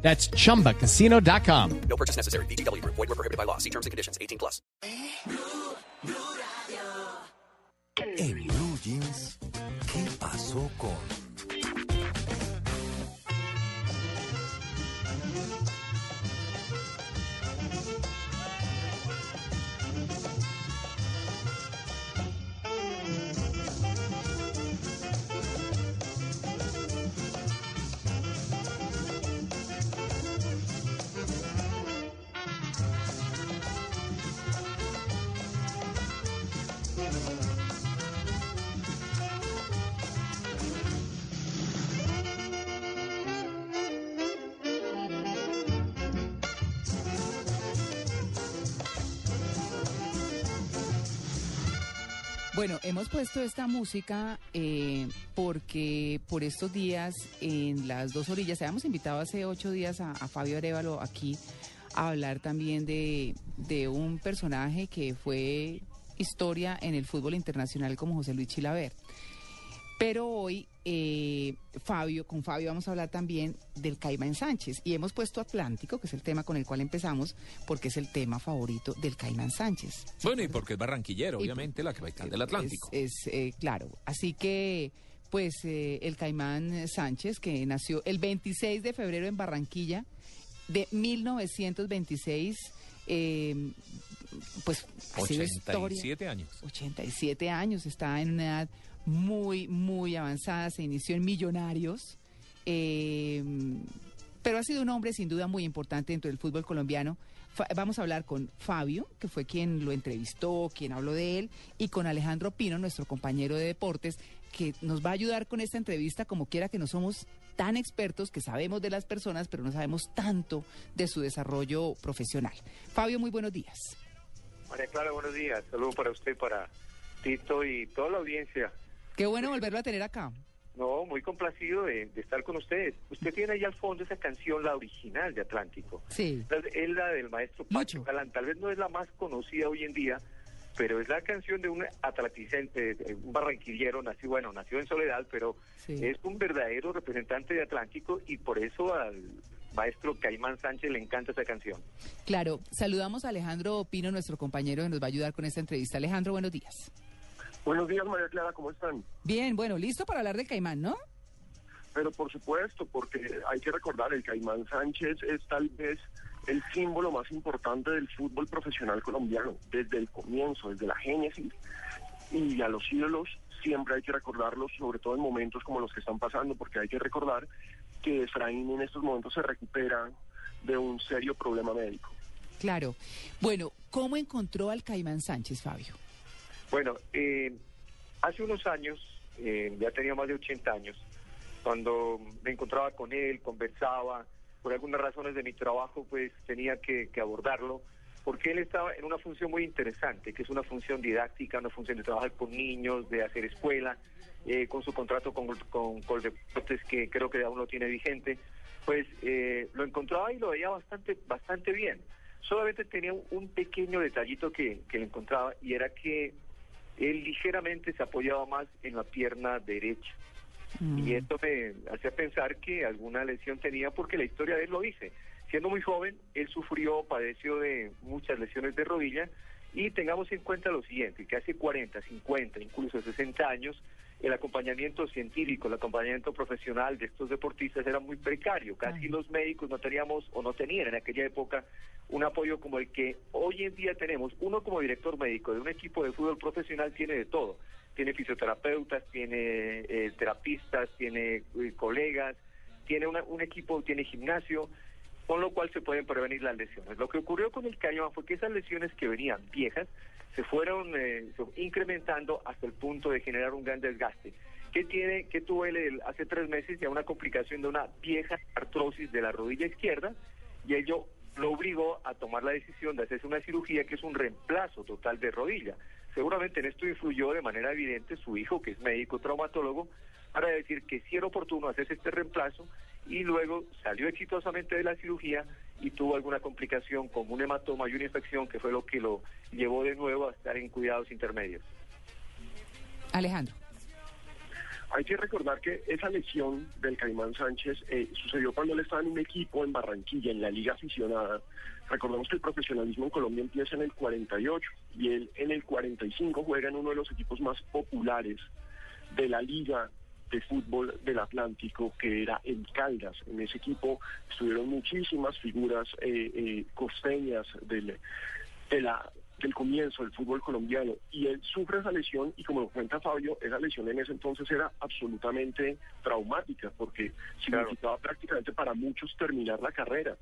That's chumbacasino.com. No purchase necessary. BGW. Void were prohibited by law. See terms and conditions. 18 plus. En Blue Jeans, ¿qué pasó con? Bueno, hemos puesto esta música eh, porque por estos días en las dos orillas, habíamos invitado hace ocho días a, Fabio Arevalo aquí a hablar también de, de un personaje que fue historia en el fútbol internacional como José Luis Chilaver. Pero hoy, eh, Fabio, con Fabio vamos a hablar también del Caimán Sánchez. Y hemos puesto Atlántico, que es el tema con el cual empezamos, porque es el tema favorito del Caimán Sánchez. Bueno, y porque es barranquillero, obviamente, la capital del Atlántico. Es, es, eh, claro. Así que, pues, eh, el Caimán Sánchez, que nació el 26 de febrero en Barranquilla, de 1926, eh, pues, ha sido historia. 87 años. 87 años, está en una edad muy, muy avanzada, se inició en Millonarios, eh, pero ha sido un hombre sin duda muy importante dentro del fútbol colombiano. Fa- Vamos a hablar con Fabio, que fue quien lo entrevistó, quien habló de él, y con Alejandro Pino, nuestro compañero de deportes, que nos va a ayudar con esta entrevista, como quiera que no somos tan expertos, que sabemos de las personas, pero no sabemos tanto de su desarrollo profesional. Fabio, muy buenos días. María Clara, buenos días. Saludos para usted, para Tito y toda la audiencia. Qué bueno volverlo a tener acá. No, muy complacido de, de estar con ustedes. Usted tiene ahí al fondo esa canción, la original de Atlántico. Sí. La- Es la del maestro Pacho. Galán. Tal vez no es la más conocida hoy en día, pero es la canción de un atlanticente, un barranquillero, nació, bueno, nació en Soledad, pero Sí. es un verdadero representante de Atlántico y por eso al maestro Caimán Sánchez le encanta esa canción. Claro, saludamos a Alejandro Pino, nuestro compañero que nos va a ayudar con esta entrevista. Alejandro, buenos días. Buenos días, María Clara, ¿cómo están? Bien, bueno, listo para hablar del caimán, ¿no? Pero por supuesto, porque hay que recordar, el Caimán Sánchez es tal vez el símbolo más importante del fútbol profesional colombiano, desde el comienzo, desde la génesis, y a los ídolos siempre hay que recordarlos, sobre todo en momentos como los que están pasando, porque hay que recordar que Efraín en estos momentos se recupera de un serio problema médico. Claro. Bueno, ¿cómo encontró al caimán Sánchez, Fabio? Bueno, eh, hace unos años, eh, ya tenía más de 80 años, cuando me encontraba con él, conversaba, por algunas razones de mi trabajo, pues tenía que, abordarlo, porque él estaba en una función muy interesante, que es una función didáctica, una función de trabajar con niños, de hacer escuela, eh, con su contrato con, con Coldeportes, que creo que aún lo tiene vigente, pues eh, lo encontraba y lo veía bastante, bastante bien. Solamente tenía un, un pequeño detallito que, que le encontraba y era que él ligeramente se apoyaba más en la pierna derecha. Y esto me hacía pensar que alguna lesión tenía porque la historia de él lo dice. Siendo muy joven, él sufrió, padeció de muchas lesiones de rodilla y tengamos en cuenta lo siguiente, que hace 40, 50, incluso 60 años, el acompañamiento científico, el acompañamiento profesional de estos deportistas era muy precario. Casi Ay. los médicos no teníamos o no tenían en aquella época un apoyo como el que hoy en día tenemos. Uno como director médico de un equipo de fútbol profesional tiene de todo. Tiene fisioterapeutas, tiene eh, terapistas, tiene eh, colegas, tiene una- un equipo, tiene gimnasio, con lo cual se pueden prevenir las lesiones. Lo que ocurrió con el Caimán fue que esas lesiones que venían viejas se fueron eh, incrementando hasta el punto de generar un gran desgaste. ¿Qué tiene, qué tuvo él hace tres meses ya una complicación de una vieja artrosis de la rodilla izquierda y ello lo obligó a tomar la decisión de hacerse una cirugía que es un reemplazo total de rodilla. Seguramente en esto influyó de manera evidente su hijo, que es médico traumatólogo, para decir que sí era oportuno hacerse este reemplazo y luego salió exitosamente de la cirugía y tuvo alguna complicación como un hematoma y una infección que fue lo que lo llevó de nuevo a estar en cuidados intermedios. Alejandro. Hay que recordar que esa lesión del Caimán Sánchez eh, sucedió cuando él estaba en un equipo en Barranquilla, en la liga aficionada. Recordemos que el profesionalismo en Colombia empieza en el 48 y él en el 45 juega en uno de los equipos más populares de la liga de fútbol del Atlántico, que era el Caldas. En ese equipo estuvieron muchísimas figuras eh, eh, costeñas del, de la del comienzo del fútbol colombiano y él sufre esa lesión y como lo cuenta Fabio, esa lesión en ese entonces era absolutamente traumática porque significaba prácticamente para muchos terminar la carrera.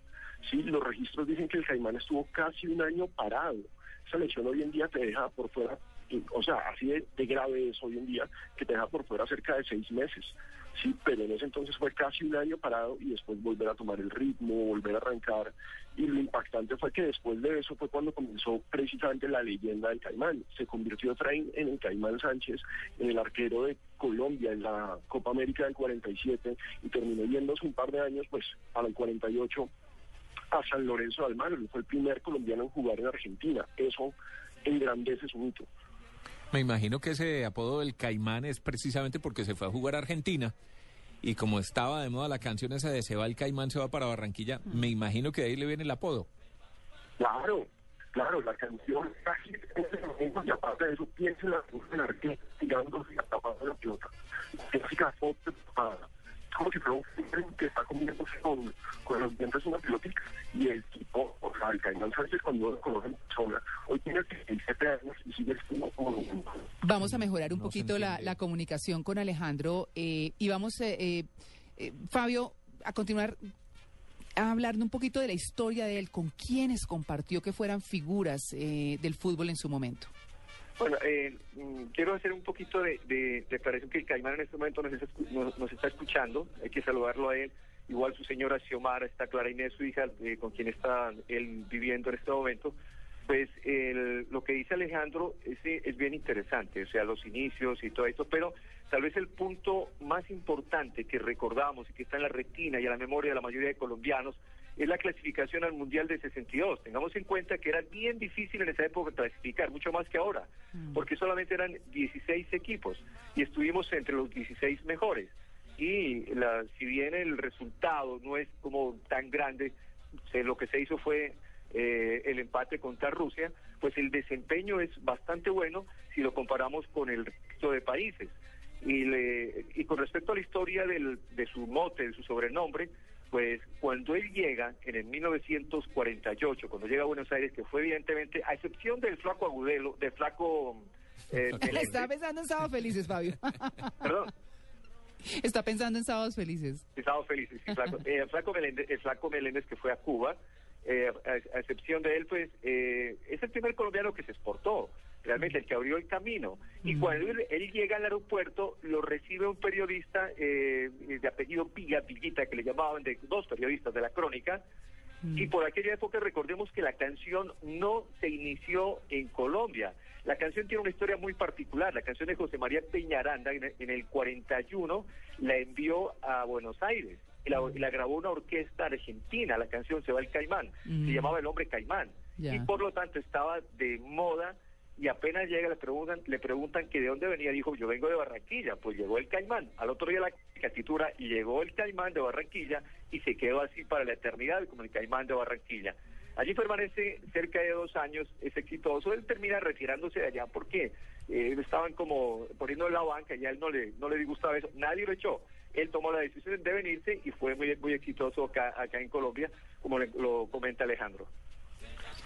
Sí, los registros dicen que el Caimán estuvo casi un año parado. Esa lesión hoy en día te deja por fuera, o sea, así de, de grave es hoy en día, que te deja por fuera cerca de seis meses. Sí, pero en ese entonces fue casi un año parado y después volver a tomar el ritmo, volver a arrancar. Y lo impactante fue que después de eso fue cuando comenzó precisamente la leyenda del Caimán. Se convirtió Efraín en el Caimán Sánchez, en el arquero de Colombia en la Copa América del 47 y terminó yéndose un par de años, pues, para el 48 a San Lorenzo de Almagro. Fue el primer colombiano en jugar en Argentina. Eso engrandece su mito. Me imagino que ese apodo del Caimán es precisamente porque se fue a jugar a Argentina y como estaba de moda la canción esa de Se va el Caimán, se va para Barranquilla, me imagino que de ahí le viene el apodo. Claro, claro, la canción casi en ese momento y aparte de eso piensa en la arquero tirándose y tapando la pelota. Clásica foto para como si fuera un film que está comiéndose con, con los dientes una pelotita. Y el tipo, o sea, el Caimán Sánchez cuando lo conoce en persona, hoy tiene 37 años y sigue siendo como mismo. Vamos a mejorar un No poquito la, la comunicación con Alejandro eh, y vamos, eh, eh, eh, Fabio, a continuar a hablar un poquito de la historia de él, con quienes compartió que fueran figuras eh, del fútbol en su momento. Bueno, eh, mm, quiero hacer un poquito de, de, de aclaración que Caimán en este momento nos está, nos, nos está escuchando, hay que saludarlo a él, igual su señora Xiomara, está Clara Inés, su hija, eh, con quien está él viviendo en este momento, pues el- lo que dice Alejandro es, es bien interesante, o sea, los inicios y todo esto, pero tal vez el punto más importante que recordamos y que está en la retina y en la memoria de la mayoría de colombianos es la clasificación al Mundial de 62. Tengamos en cuenta que era bien difícil en esa época clasificar, mucho más que ahora, porque solamente eran 16 equipos y estuvimos entre los 16 mejores. Y la, si bien el resultado no es como tan grande, se- lo que se hizo fue eh, el empate contra Rusia, pues el desempeño es bastante bueno si lo comparamos con el resto de países. Y, le- y con respecto a la historia del- de su mote, de su sobrenombre, pues cuando él llega en el 1948, cuando llega a Buenos Aires, que fue evidentemente, a excepción del flaco Agudelo, del flaco... eh, Está pensando en Sábados Felices, Fabio. perdón, Está pensando en Sábados Felices. Estamos felices, sí, flaco. Eh, el flaco Meléndez, el flaco Meléndez que fue a Cuba, eh, a, a excepción de él, pues eh, es el primer colombiano que se exportó, realmente el que abrió el camino. Y cuando él, él llega al aeropuerto, lo recibe un periodista eh, de apellido Villa, Villita, que le llamaban, de dos periodistas de la crónica. Y por aquella época recordemos que la canción no se inició en Colombia. La canción tiene una historia muy particular. La canción de José María Peñaranda en el, en el 41 la envió a Buenos Aires. Y la, y la grabó una orquesta argentina. La canción Se va el Caimán. Mm. Se llamaba El Hombre Caimán. Y por lo tanto estaba de moda y apenas llega le preguntan, le preguntan que de dónde venía, dijo, yo vengo de Barranquilla, pues llegó el Caimán. Al otro día la catitura y llegó el Caimán de Barranquilla y se quedó así para la eternidad como el Caimán de Barranquilla. Allí permanece cerca de dos años, es exitoso, él termina retirándose de allá porque eh, estaban como poniendo en la banca y a él no le, no le disgustaba eso, nadie lo echó. Él tomó la decisión de venirse y fue muy, muy exitoso acá, acá en Colombia, como le- lo comenta Alejandro.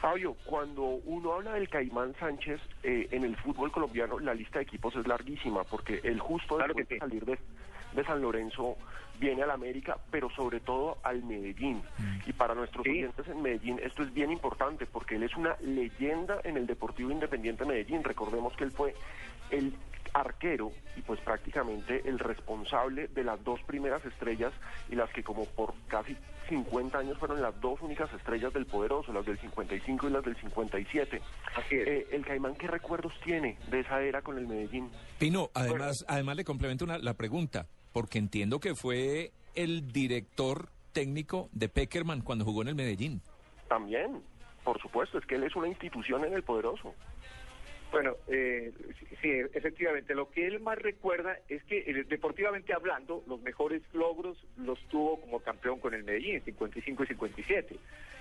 Fabio, cuando uno habla del Caimán Sánchez eh, en el fútbol colombiano, la lista de equipos es larguísima, porque el justo Claro después que de salir de, de San Lorenzo viene al América, pero sobre todo al Medellín. Y para nuestros Sí. oyentes en Medellín esto es bien importante, porque él es una leyenda en el Deportivo Independiente Medellín. Recordemos que él fue el arquero y pues prácticamente el responsable de las dos primeras estrellas y las que como por casi 50 años fueron las dos únicas estrellas del poderoso, las del 55 y las del 57. Así es. Eh, el Caimán, ¿qué recuerdos tiene de esa era con el Medellín? Pino, además, además le complemento una, la pregunta, porque entiendo que fue el director técnico de Peckerman cuando jugó en el Medellín. También, por supuesto, es que él es una institución en el poderoso. Bueno, eh, sí, efectivamente, lo que él más recuerda es que eh, deportivamente hablando, los mejores logros los tuvo como campeón con el Medellín, 55 y 57.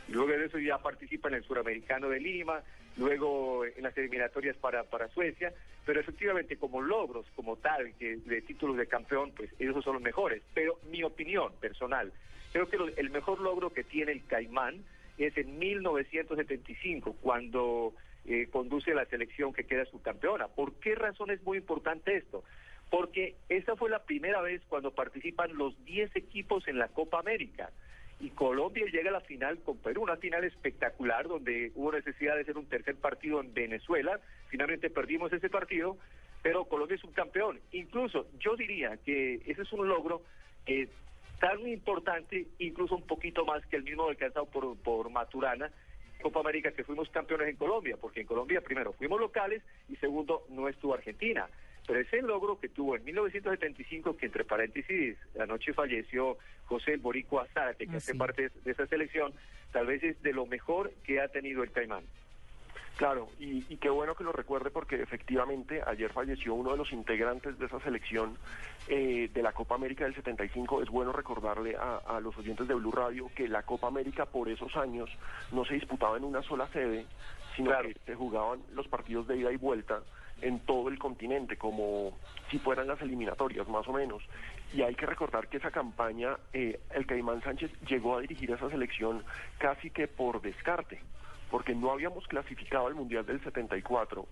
Y luego de eso ya participa en el Suramericano de Lima, luego en las eliminatorias para, para Suecia, pero efectivamente como logros, como tal, que de títulos de campeón, pues esos son los mejores. Pero mi opinión personal, creo que el mejor logro que tiene el Caimán es en 1975, cuando eh, conduce la selección que queda subcampeona. ¿Por qué razón es muy importante esto? Porque esa fue la primera vez cuando participan los 10 equipos en la Copa América. Y Colombia llega a la final con Perú, una final espectacular donde hubo necesidad de hacer un tercer partido en Venezuela. Finalmente perdimos ese partido, pero Colombia es un campeón. Incluso yo diría que ese es un logro tan importante, incluso un poquito más que el mismo alcanzado por, por Maturana, Copa América que fuimos campeones en Colombia, porque en Colombia primero fuimos locales y segundo no estuvo Argentina. Pero ese logro que tuvo en 1975, que entre paréntesis anoche falleció José El Boricua Zárate, que Ah, hace sí. parte de- de esa selección, tal vez es de lo mejor que ha tenido el Caimán. Claro, y, y qué bueno que lo recuerde porque efectivamente ayer falleció uno de los integrantes de esa selección eh, de la Copa América del 75. Es bueno recordarle a, a los oyentes de Blue Radio que la Copa América por esos años no se disputaba en una sola sede, sino Claro. que se jugaban los partidos de ida y vuelta en todo el continente, como si fueran las eliminatorias, más o menos. Y hay que recordar que esa campaña, eh, el Caimán Sánchez llegó a dirigir esa selección casi que por descarte, porque no habíamos clasificado al Mundial del 74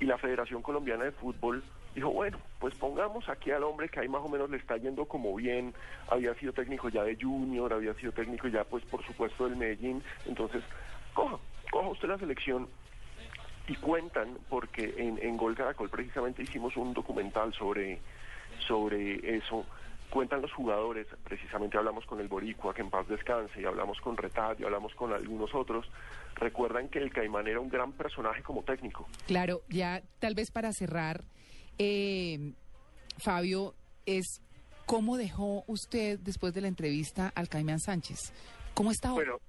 y la Federación Colombiana de Fútbol dijo, bueno, pues pongamos aquí al hombre que ahí más o menos le está yendo como bien, había sido técnico ya de Junior, había sido técnico ya pues por supuesto del Medellín, entonces coja, coja usted la selección y cuentan, porque en, en Gol Caracol precisamente hicimos un documental sobre, sobre eso, cuentan los jugadores, precisamente hablamos con el Boricua, que en paz descanse, y hablamos con Retadio, hablamos con algunos otros, recuerdan que el Caimán era un gran personaje como técnico. Claro, ya tal vez para cerrar, eh, Fabio, es cómo dejó usted después de la entrevista al Caimán Sánchez. ¿Cómo está ahora? Bueno,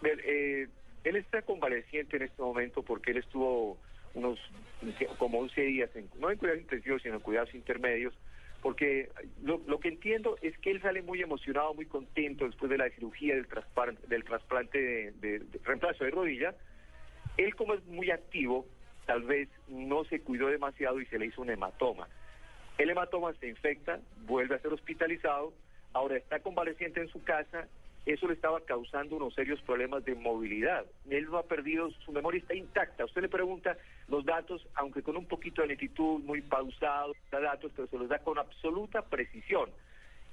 ver, eh, él está convaleciente en este momento porque él estuvo unos como 11 días, en, no en cuidados intensivos, sino en cuidados intermedios, porque lo, lo que entiendo es que él sale muy emocionado, muy contento después de la cirugía del, traspar- del trasplante de- de reemplazo de rodilla. Él como es muy activo, tal vez no se cuidó demasiado y se le hizo un hematoma. El hematoma se infecta, vuelve a ser hospitalizado, ahora está convaleciente en su casa, eso le estaba causando unos serios problemas de movilidad. Él no ha perdido, su memoria está intacta. Usted le pregunta los datos, aunque con un poquito de lentitud, muy pausado, da datos, pero se los da con absoluta precisión.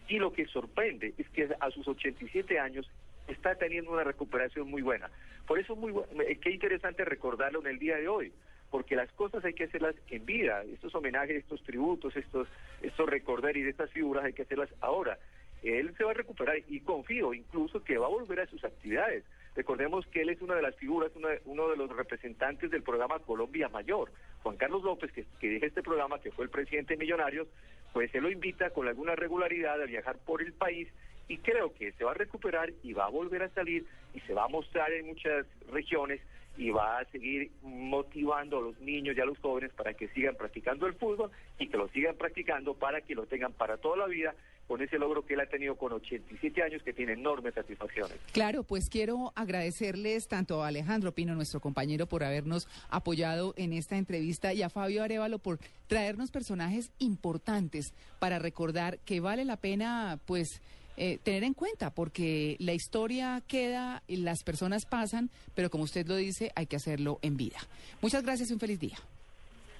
Y lo que sorprende es que a sus 87 años está teniendo una recuperación muy buena. Por eso muy bu- eh, qué interesante recordarlo en el día de hoy, porque las cosas hay que hacerlas en vida. Estos homenajes, estos tributos, estos estos recordar y de estas figuras hay que hacerlas ahora. Él se va a recuperar y confío incluso que va a volver a sus actividades. Recordemos que él es una de las figuras, uno de los representantes del programa Colombia Mayor. Juan Carlos López, que, que este programa, que fue el presidente de Millonarios, pues él lo invita con alguna regularidad a viajar por el país y creo que se va a recuperar y va a volver a salir y se va a mostrar en muchas regiones y va a seguir motivando a los niños y a los jóvenes para que sigan practicando el fútbol y que lo sigan practicando para que lo tengan para toda la vida con ese logro que él ha tenido con 87 años que tiene enormes satisfacciones. Claro, pues quiero agradecerles tanto a Alejandro Pino, nuestro compañero, por habernos apoyado en esta entrevista y a Fabio Arevalo por traernos personajes importantes para recordar que vale la pena, pues, eh, tener en cuenta, porque la historia queda, y las personas pasan, pero como usted lo dice, hay que hacerlo en vida. Muchas gracias y un feliz día.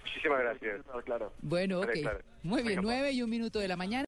Muchísimas gracias. Claro. Bueno, ok. Muy bien, Venga, nueve y un minuto de la mañana.